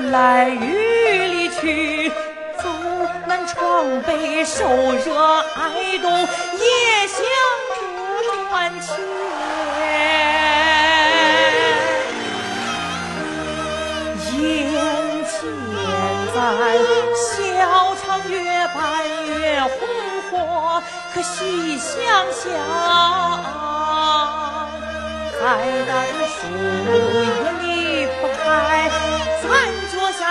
来雨里去，走南闯北，受热挨冻，也想着赚钱。眼前在小城越办越红火，可细想想，在那树叶离不开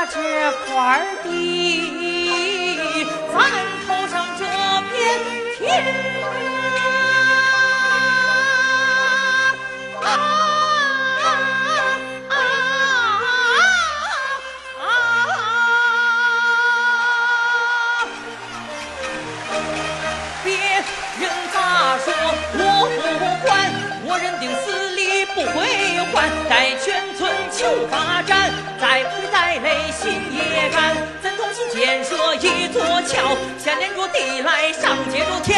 这块地，咱头上这片天。别人咋说我不管，我认定死理不会还。待全村求发展，再苦再累心也甘。咱同心建设一座桥，牵连着地来上接着天。